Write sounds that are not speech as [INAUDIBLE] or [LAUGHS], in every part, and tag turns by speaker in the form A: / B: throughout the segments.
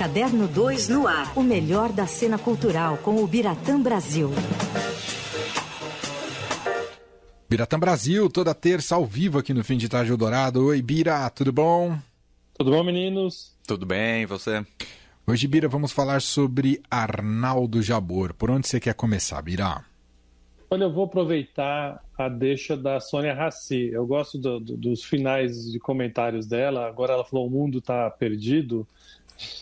A: Caderno 2 no ar. O melhor da cena cultural com o Biratã Brasil.
B: Biratã Brasil, toda terça ao vivo aqui no Fim de Tarde Eldorado. Oi, Bira, tudo bom?
C: Tudo bom, meninos?
D: Tudo bem, e você?
B: Hoje, Bira, vamos falar sobre Arnaldo Jabor. Por onde você quer começar, Bira?
C: Olha, eu vou aproveitar a deixa da Sônia Rassi. Eu gosto do, do, dos finais de comentários dela. Agora ela falou: o mundo está perdido.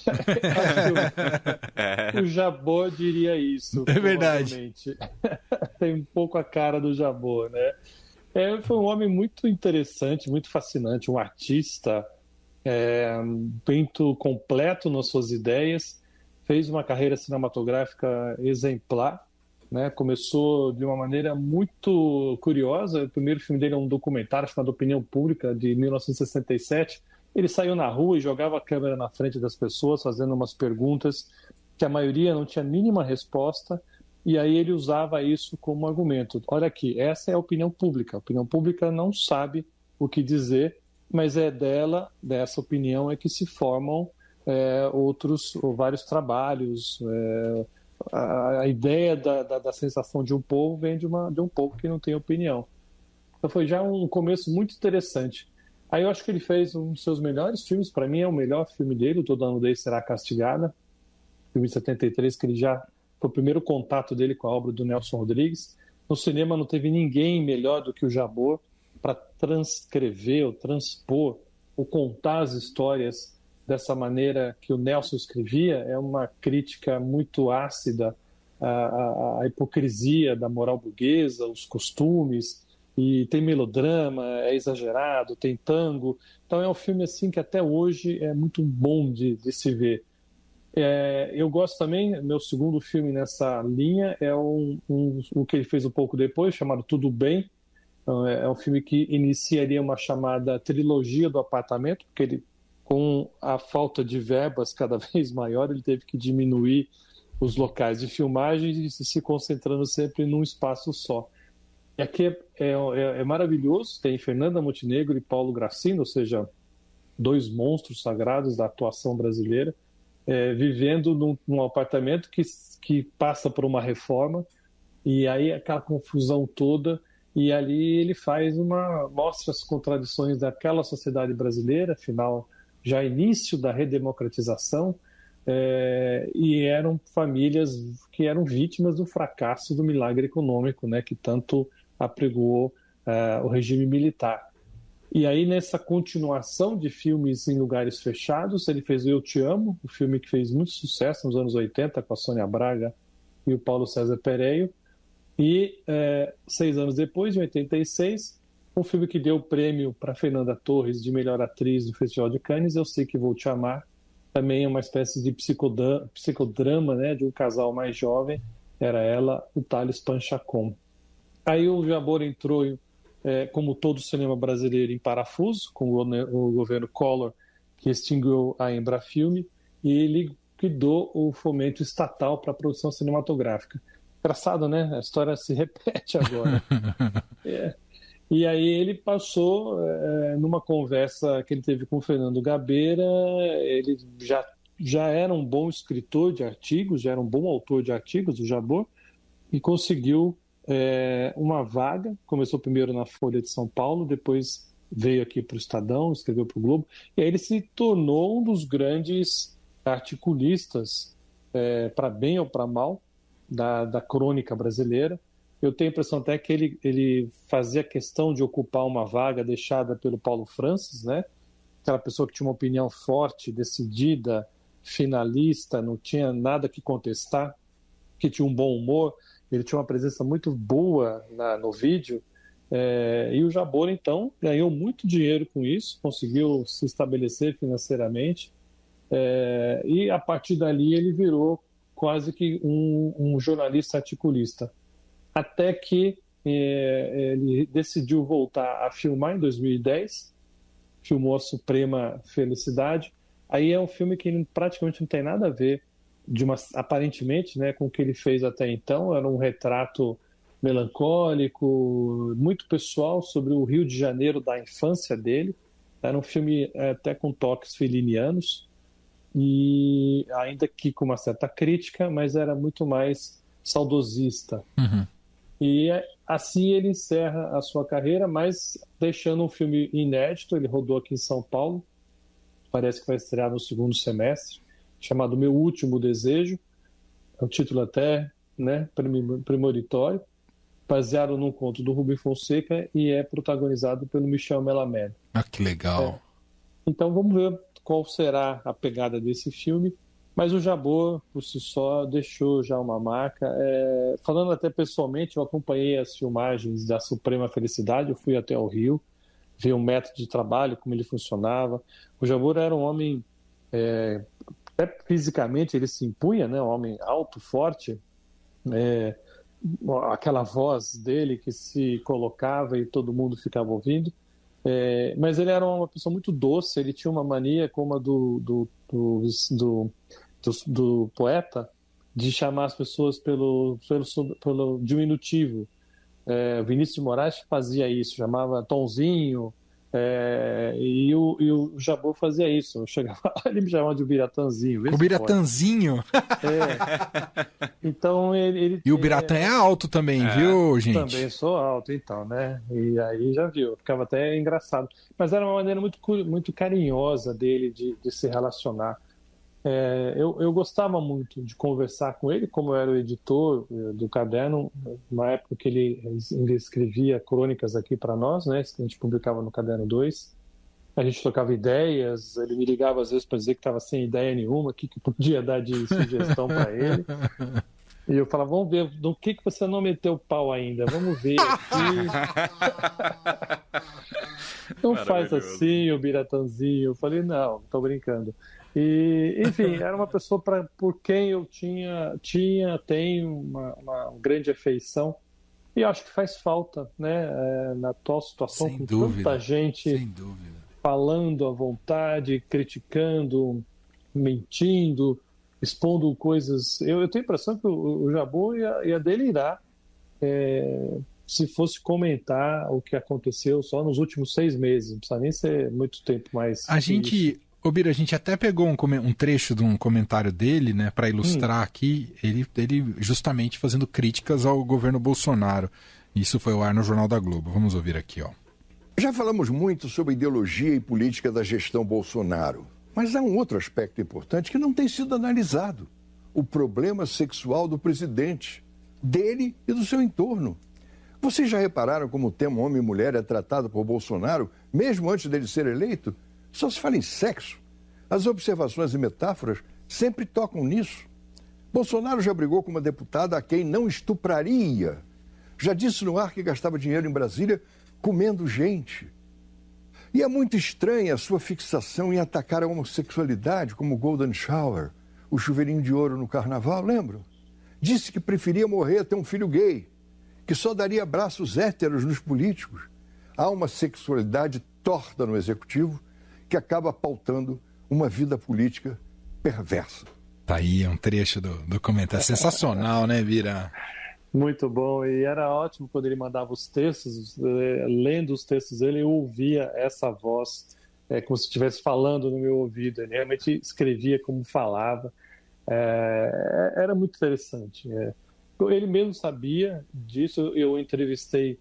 C: [LAUGHS] o, o Jabor diria isso.
B: É verdade. [LAUGHS]
C: Tem um pouco a cara do Jabor, né? É, foi um homem muito interessante, muito fascinante, um artista é, muito completo nas suas ideias, fez uma carreira cinematográfica exemplar né? Começou de uma maneira muito curiosa. O primeiro filme dele é um documentário chamado Opinião Pública, de 1967. Ele saiu na rua e jogava a câmera na frente das pessoas, fazendo umas perguntas que a maioria não tinha mínima resposta. E aí ele usava isso como argumento. Olha aqui, essa é a opinião pública. A opinião pública não sabe o que dizer, mas é dela, dessa opinião, é que se formam é, outros, ou vários trabalhos, é, a, a ideia da, da, da, sensação de um povo vem de, uma, de um povo que não tem opinião. Então foi já um começo muito interessante. Aí eu acho que ele fez um dos seus melhores filmes, para mim é o melhor filme dele, Toda a Nudez Será Castigada, filme de 73, que ele já foi o primeiro contato dele com a obra do Nelson Rodrigues. No cinema não teve ninguém melhor do que o Jabor para transcrever ou transpor ou contar as histórias dessa maneira que o Nelson escrevia. É uma crítica muito ácida à, à, à hipocrisia da moral burguesa, os costumes, e tem melodrama, é exagerado, tem tango. Então é um filme assim que até hoje é muito bom de, de se ver. É, eu gosto também, meu segundo filme nessa linha é um, um, o que ele fez um pouco depois, chamado Tudo Bem. Então, é, é um filme que iniciaria uma chamada trilogia do apartamento, porque ele com a falta de verbas [LAUGHS] cada vez maior, ele teve que diminuir os locais de filmagem e se concentrando sempre num espaço só. Aqui é, é, é, é maravilhoso, tem Fernanda Montenegro e Paulo Gracino, ou seja, dois monstros sagrados da atuação brasileira, é, vivendo num, num, apartamento que, que passa por uma reforma, e aí aquela confusão toda, e ali ele faz uma. mostra as contradições daquela sociedade brasileira, afinal já início da redemocratização, é, e eram famílias que eram vítimas do fracasso do milagre econômico, né, que tanto apregoou é, o regime militar. E aí, nessa continuação de filmes em lugares fechados, ele fez o Eu Te Amo, um filme que fez muito sucesso nos anos 80 com a Sônia Braga e o Paulo César Pereio. E é, seis anos depois, em 86, um filme que deu o prêmio para Fernanda Torres de melhor atriz do Festival de Cannes, Eu Sei Que Vou Te Amar. Também é uma espécie de psicodrama, psicodrama né, de um casal mais jovem. Era ela, o Thales Panchacon. Aí o Jabor entrou, é, como todo o cinema brasileiro, em parafuso, com o, governo Collor, que extinguiu a Embrafilme, e ele liquidou o fomento estatal para a produção cinematográfica. Engraçado, né? A história se repete agora. [LAUGHS] é. E aí ele passou, é, numa conversa que ele teve com o Fernando Gabeira, ele já, já era um bom escritor de artigos, já era um bom autor de artigos, o Jabor, e conseguiu é, uma vaga, começou primeiro na Folha de São Paulo, depois veio aqui para o Estadão, escreveu para o Globo, e aí ele se tornou um dos grandes articulistas, é, para bem ou para mal, da, da crônica brasileira, eu tenho a impressão até que ele, ele fazia questão de ocupar uma vaga deixada pelo Paulo Francis, né? Aquela pessoa que tinha uma opinião forte, decidida, finalista, não tinha nada que contestar, que tinha um bom humor, ele tinha uma presença muito boa na, no vídeo. É, e o Jabor, então, ganhou muito dinheiro com isso, conseguiu se estabelecer financeiramente. É, e a partir dali ele virou quase que um, um jornalista articulista até que é, ele decidiu voltar a filmar em 2010, filmou a Suprema Felicidade. Aí é um filme que praticamente não tem nada a ver, de uma, aparentemente, né, com o que ele fez até então. Era um retrato melancólico, muito pessoal sobre o Rio de Janeiro da infância dele. Era um filme é, até com toques felinianos. e ainda que com uma certa crítica, mas era muito mais saudosista. Uhum. E assim ele encerra a sua carreira, mas deixando um filme inédito. Ele rodou aqui em São Paulo, parece que vai estrear no segundo semestre, chamado Meu Último Desejo. É um título até né, premonitório, baseado num conto do Rubem Fonseca e é protagonizado pelo Michel Melamed.
B: Ah, que legal! É.
C: Então vamos ver qual será a pegada desse filme. Mas o Jabor, por si só, deixou já uma marca. É, falando até pessoalmente, eu acompanhei as filmagens da Suprema Felicidade, eu fui até o Rio, vi o método de trabalho, como ele funcionava. O Jabor era um homem, é, até fisicamente ele se impunha, né? um homem alto, forte, é, aquela voz dele que se colocava e todo mundo ficava ouvindo. É, mas ele era uma pessoa muito doce, ele tinha uma mania como a do, do, do, do do, poeta de chamar as pessoas pelo, pelo, pelo diminutivo. É, Vinícius de Moraes fazia isso, chamava Tonzinho, é, e, o, e o Jabor fazia isso. Eu chegava, [LAUGHS] ele me chamava de Biratanzinho.
B: O Biratanzinho?
C: É. Então ele, ele,
B: E o Biratã é, é alto também, é, viu, gente?
C: Também sou alto, então, né? E aí já viu, ficava até engraçado. Mas era uma maneira muito, muito carinhosa dele de, de se relacionar. É, eu, eu, gostava muito de conversar com ele, como eu era o editor é, do caderno, na época que ele, ele escrevia crônicas aqui para nós, né, que a gente publicava no Caderno 2. A gente trocava ideias, ele me ligava às vezes para dizer que estava sem ideia nenhuma, o que, que podia dar de sugestão para ele. E eu falava, vamos ver, do que, que você não meteu o pau ainda? Vamos ver aqui. [LAUGHS] não faz assim, o Biratanzinho. Eu falei, não, tô brincando. E, enfim, era uma pessoa pra, por quem eu tinha, tinha tenho uma, uma grande afeição. E acho que faz falta, né, é, na atual situação, Sem com dúvida. tanta gente falando à vontade, criticando, mentindo, expondo coisas. Eu, eu tenho a impressão que o, o Jabu ia, ia delirar é, se fosse comentar o que aconteceu só nos últimos seis meses. Não precisa nem ser muito tempo mais.
B: A gente. Isso. Ô, Bira, a gente até pegou um, um, trecho de um comentário dele, né, para ilustrar hum. aqui, ele, ele justamente fazendo críticas ao governo Bolsonaro. Isso foi o ar no Jornal da Globo. Vamos ouvir aqui, ó.
D: Já falamos muito sobre ideologia e política da gestão Bolsonaro, mas há um outro aspecto importante que não tem sido analisado: o problema sexual do presidente, dele e do seu entorno. Vocês já repararam como o tema homem e mulher é tratado por Bolsonaro, mesmo antes dele ser eleito? Só se fala em sexo. As observações e metáforas sempre tocam nisso. Bolsonaro já brigou com uma deputada a quem não estupraria. Já disse no ar que gastava dinheiro em Brasília comendo gente. E é muito estranha a sua fixação em atacar a homossexualidade, como Golden Shower, o chuveirinho de ouro no carnaval, lembra? Disse que preferia morrer a ter um filho gay, que só daria abraços héteros nos políticos. Há uma sexualidade torta no executivo que acaba pautando uma vida política perversa.
B: Tá aí um trecho do, do comentário. Sensacional, né, Vira?
C: Muito bom, e era ótimo quando ele mandava os textos, eh, lendo os textos dele, eu ouvia essa voz é, como se estivesse falando no meu ouvido. Ele realmente escrevia como falava. É, era muito interessante. É. Ele mesmo sabia disso. Eu entrevistei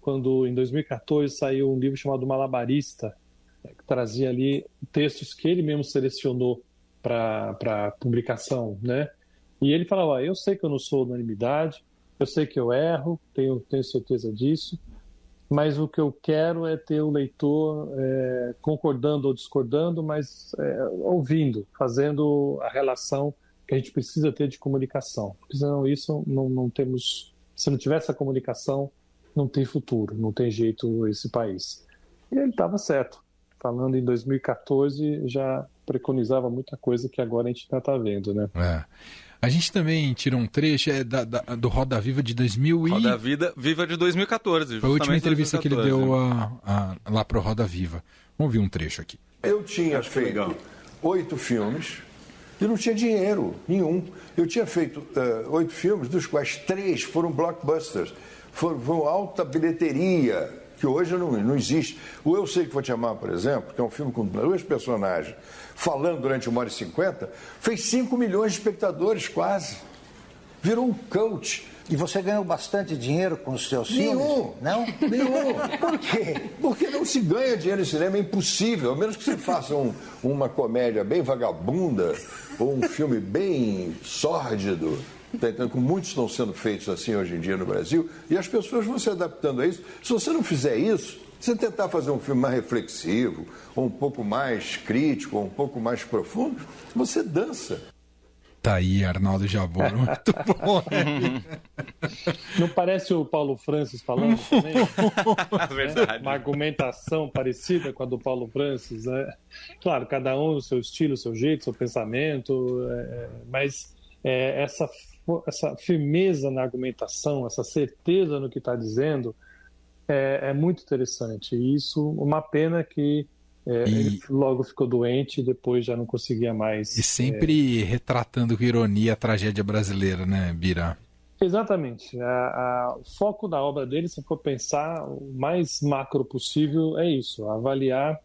C: quando, em 2014, saiu um livro chamado Malabarista, que trazia ali textos que ele mesmo selecionou para publicação, né? E ele falava: eu sei que eu não sou unanimidade, eu sei que eu erro, tenho, tenho certeza disso, mas o que eu quero é ter o leitor é, concordando ou discordando, mas é, ouvindo, fazendo a relação que a gente precisa ter de comunicação. Porque senão isso não, não temos. Se não tiver essa comunicação, não tem futuro, não tem jeito esse país. E ele estava certo falando em 2014, já preconizava muita coisa que agora a gente está vendo, né?
B: É. A gente também tirou um trecho é, da, da, do Roda Viva de 2000 e...
E: Roda Viva, Viva de 2014.
B: Foi a última entrevista 2014, que ele deu a, a, lá pro Roda Viva. Vamos ver um trecho aqui.
D: Eu tinha Acho feito oito filmes e não tinha dinheiro nenhum. Eu tinha feito uh, oito filmes, dos quais três foram blockbusters. Foram, foram alta bilheteria que hoje não, não existe. O Eu Sei Que Vou Te Amar, por exemplo, que é um filme com dois personagens falando durante uma hora e cinquenta, fez 5 milhões de espectadores quase. Virou um coach.
E: E você ganhou bastante dinheiro com os seus
D: Nenhum.
E: filmes? Não?
D: Nenhum. Por quê? Porque não se ganha dinheiro em cinema, é impossível. A menos que você faça um, uma comédia bem vagabunda ou um filme bem sórdido. Tá entendendo? Como muitos estão sendo feitos assim hoje em dia no Brasil, e as pessoas vão se adaptando a isso. Se você não fizer isso, se você tentar fazer um filme mais reflexivo, ou um pouco mais crítico, ou um pouco mais profundo, você dança.
B: Tá aí, Arnaldo Jabor, [LAUGHS] muito bom.
C: Não parece o Paulo Francis falando [LAUGHS] também? [LAUGHS]
F: Verdade.
C: Uma argumentação parecida com a do Paulo Francis. Né? Claro, cada um o seu estilo, o seu jeito, seu pensamento, é, mas é, essa, essa firmeza na argumentação, essa certeza no que está dizendo, é, é, muito interessante. E isso, uma pena que é,
B: E-
C: ele logo ficou doente e depois já não conseguia mais.
B: E sempre retratando com ironia a tragédia brasileira, né, Bira?
C: Exatamente. A- a- o foco da obra dele, se for pensar o mais macro possível, é isso: avaliar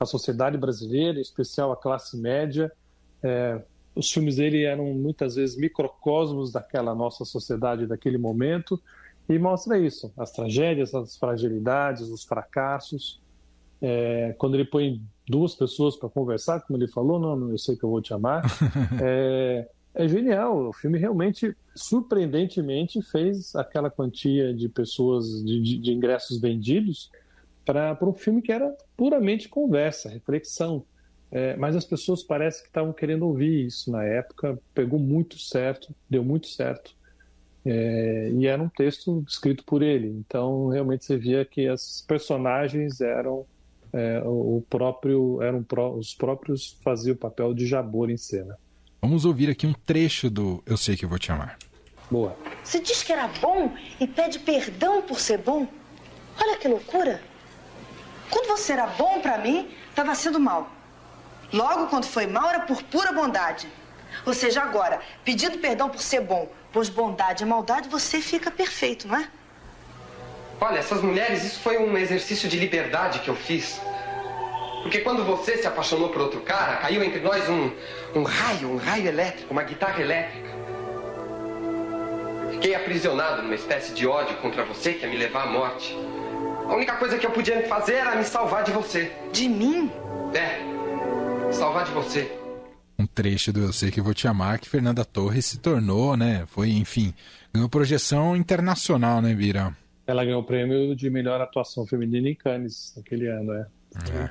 C: a sociedade brasileira, em especial a classe média. É, os filmes dele eram muitas vezes microcosmos daquela nossa sociedade daquele momento e mostra isso: as tragédias, as fragilidades, os fracassos. É, quando ele põe duas pessoas para conversar, como ele falou, não, não, eu sei que eu vou te amar. [LAUGHS] é, é genial. O filme realmente, surpreendentemente, fez aquela quantia de pessoas, de, de- de ingressos vendidos, para um filme que era puramente conversa, reflexão. É, mas as pessoas parece que estavam querendo ouvir isso na época, pegou muito certo, deu muito certo. É, e era um texto escrito por ele. Então, realmente você via que as personagens eram é, o próprio, eram pró- os próprios faziam o papel de Jabor em cena.
B: Vamos ouvir aqui um trecho do Eu Sei Que Eu Vou Te Amar.
C: Boa.
G: Você diz que era bom e pede perdão por ser bom? Olha que loucura. Quando você era bom pra mim, estava sendo mal. Logo, quando foi mal, era por pura bondade. Ou seja, agora, pedindo perdão por ser bom, pois bondade e maldade, você fica perfeito, não é?
H: Olha, essas mulheres, isso foi um exercício de liberdade que eu fiz. Porque quando você se apaixonou por outro cara, caiu entre nós um, um raio, um raio elétrico, uma guitarra elétrica. Fiquei aprisionado numa espécie de ódio contra você que ia me levar à morte. A única coisa que eu podia fazer era me salvar de você.
G: De mim?
H: É, salvar de você.
B: Um trecho do Eu Sei Que Vou Te Amar que Fernanda Torres se tornou, né? Foi, enfim, ganhou projeção internacional, né, Bira?
C: Ela ganhou o prêmio de melhor atuação feminina em Cannes naquele ano, é.
B: É.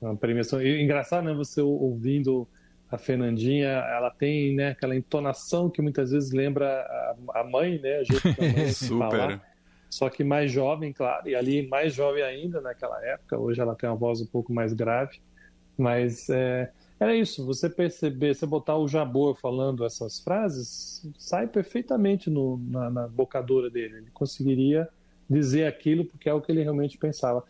C: Uma premiação. E, engraçado, né? Você ouvindo a Fernandinha, ela tem né, aquela entonação que muitas vezes lembra a, a mãe, né? O jeito [LAUGHS] que a mãe que
F: Super.
C: falar. Só que mais jovem, claro, e ali mais jovem ainda naquela época. Hoje ela tem uma voz um pouco mais grave, mas é, era isso. Você perceber, você botar o Jabor falando essas frases, sai perfeitamente no, na, na bocadura dele. Ele conseguiria dizer aquilo porque é o que ele realmente pensava.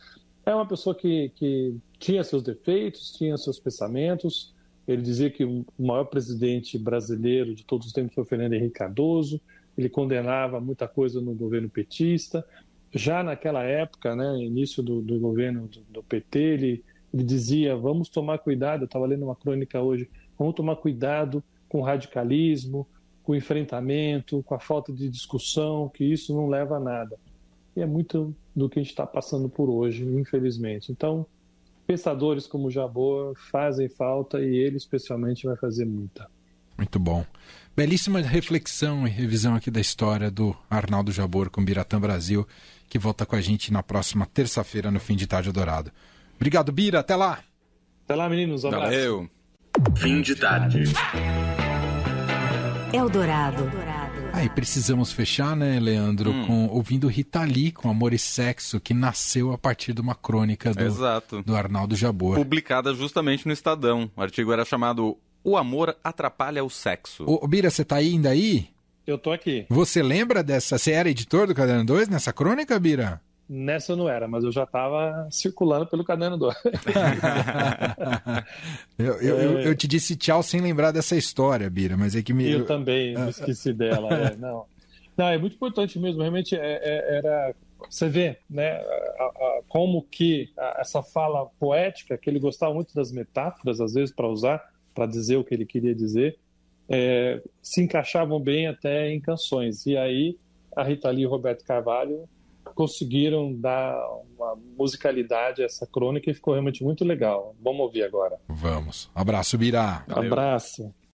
C: É uma pessoa que, que tinha seus defeitos, tinha seus pensamentos. Ele dizia que o maior presidente brasileiro de todos os tempos foi Fernando Henrique Cardoso. Ele condenava muita coisa no governo petista. Já naquela época, né, início do, do governo do, do PT, ele, ele dizia: vamos tomar cuidado. Eu estava lendo uma crônica hoje. Vamos tomar cuidado com o radicalismo, com o enfrentamento, com a falta de discussão, que isso não leva a nada. E é muito do que a gente está passando por hoje, infelizmente. Então, pensadores como Jabor fazem falta e ele especialmente vai fazer muita.
B: Muito bom. Belíssima reflexão e revisão aqui da história do Arnaldo Jabor com Biratã Brasil, que volta com a gente na próxima terça-feira no Fim de Tarde Dourado. Obrigado, Bira. Até lá.
C: Até lá, meninos. Um abraço.
F: Valeu.
I: Fim de tarde.
A: Eldorado.
B: Aí precisamos fechar, né, Leandro, com ouvindo Rita Lee com Amor e Sexo, que nasceu a partir de uma crônica do,
F: Exato.
B: do Arnaldo Jabor.
F: Publicada justamente no Estadão. O artigo era chamado O Amor Atrapalha o Sexo.
B: Ô, Bira, você tá ainda aí?
C: Eu tô aqui.
B: Você lembra dessa? Você era editor do Caderno 2 nessa crônica, Bira?
C: Nessa eu não era, mas eu já estava circulando pelo caderno do. [LAUGHS]
B: eu, eu, eu, eu te disse tchau sem lembrar dessa história, Bira, mas é que me.
C: Eu também me esqueci dela. é, [LAUGHS] não. não, é muito importante mesmo. Realmente é- é- era você vê né, a, a, como que a, essa fala poética, que ele gostava muito das metáforas, às vezes, para usar, para dizer o que ele queria dizer, é, se encaixavam bem até em canções. E aí a Rita Lee e o Roberto Carvalho conseguiram dar uma musicalidade a essa crônica e ficou realmente muito legal. Vamos ouvir agora.
B: Vamos. Abraço, Birá.
C: Abraço.